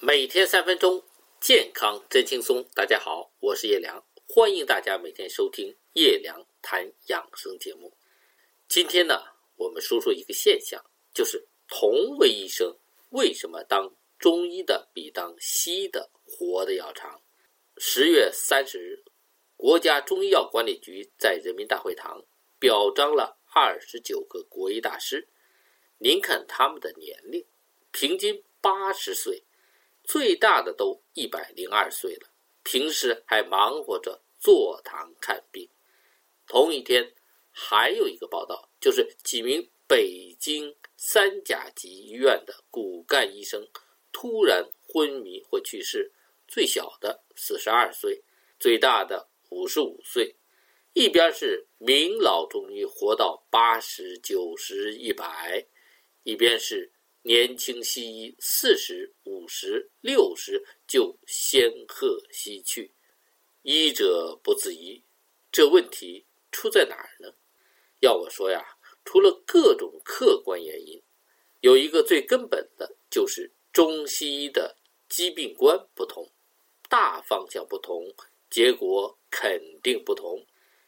每天三分钟，健康真轻松。大家好，我是叶良，欢迎大家每天收听叶良谈养生节目。今天呢，我们说说一个现象，就是同为医生，为什么当中医的比当西医的活得要长？十月三十日，国家中医药管理局在人民大会堂表彰了二十九个国医大师。您看他们的年龄，平均八十岁。最大的都一百零二岁了，平时还忙活着坐堂看病。同一天，还有一个报道，就是几名北京三甲级医院的骨干医生突然昏迷或去世，最小的四十二岁，最大的五十五岁。一边是名老中医活到八十九十一百，一边是。年轻西医四十五十六十就仙鹤西去，医者不自医，这问题出在哪儿呢？要我说呀，除了各种客观原因，有一个最根本的就是中西医的疾病观不同，大方向不同，结果肯定不同。《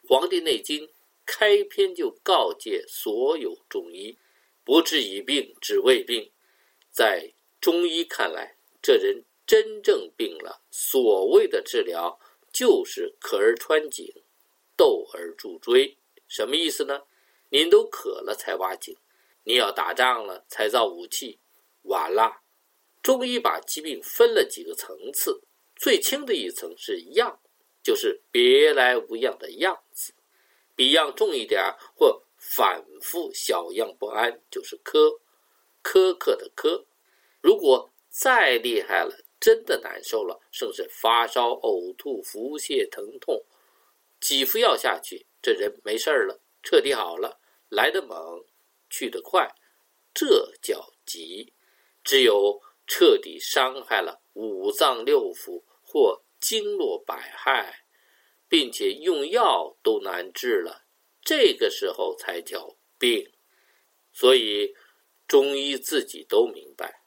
黄帝内经》开篇就告诫所有中医。不治已病，只未病。在中医看来，这人真正病了。所谓的治疗，就是渴而穿井，斗而助锥。什么意思呢？您都渴了才挖井，你要打仗了才造武器，晚了。中医把疾病分了几个层次，最轻的一层是样，就是别来无恙的样子；比样重一点或。反复小样不安就是苛，苛刻的苛。如果再厉害了，真的难受了，甚至发烧、呕吐、腹泻、疼痛，几副药下去，这人没事儿了，彻底好了，来得猛，去得快，这叫急。只有彻底伤害了五脏六腑或经络百害，并且用药都难治了。这个时候才叫病，所以中医自己都明白，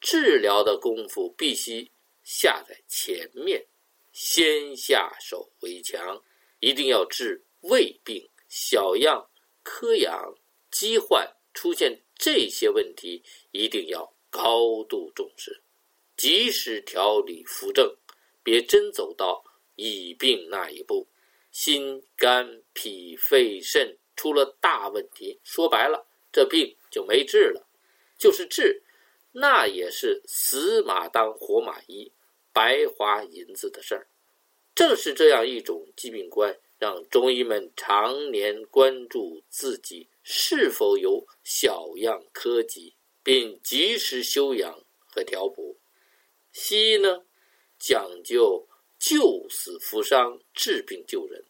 治疗的功夫必须下在前面，先下手为强，一定要治胃病、小样、科养、疾患出现这些问题，一定要高度重视，及时调理扶正，别真走到已病那一步。心肝脾肺肾出了大问题，说白了，这病就没治了。就是治，那也是死马当活马医，白花银子的事儿。正是这样一种疾病观，让中医们常年关注自己是否有小样科疾，并及时休养和调补。西医呢，讲究。救死扶伤，治病救人。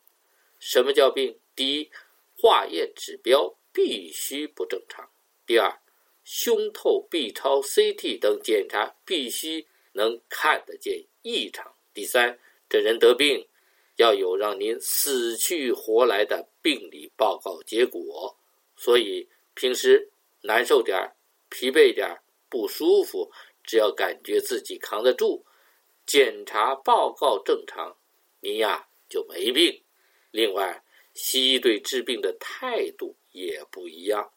什么叫病？第一，化验指标必须不正常；第二，胸透、B 超、CT 等检查必须能看得见异常；第三，这人得病要有让您死去活来的病理报告结果。所以平时难受点儿、疲惫点儿、不舒服，只要感觉自己扛得住。检查报告正常，您呀就没病。另外，西医对治病的态度也不一样。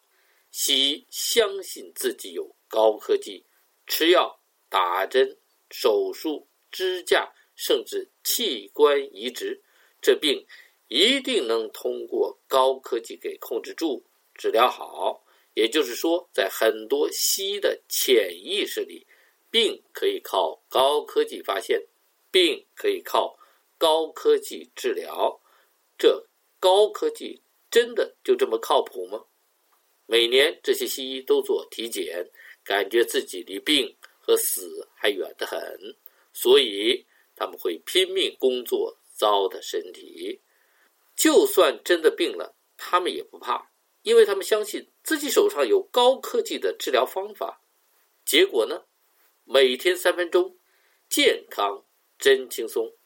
西医相信自己有高科技，吃药、打针、手术、支架，甚至器官移植，这病一定能通过高科技给控制住、治疗好。也就是说，在很多西医的潜意识里。病可以靠高科技发现，病可以靠高科技治疗，这高科技真的就这么靠谱吗？每年这些西医都做体检，感觉自己离病和死还远得很，所以他们会拼命工作，糟蹋身体。就算真的病了，他们也不怕，因为他们相信自己手上有高科技的治疗方法。结果呢？每天三分钟，健康真轻松。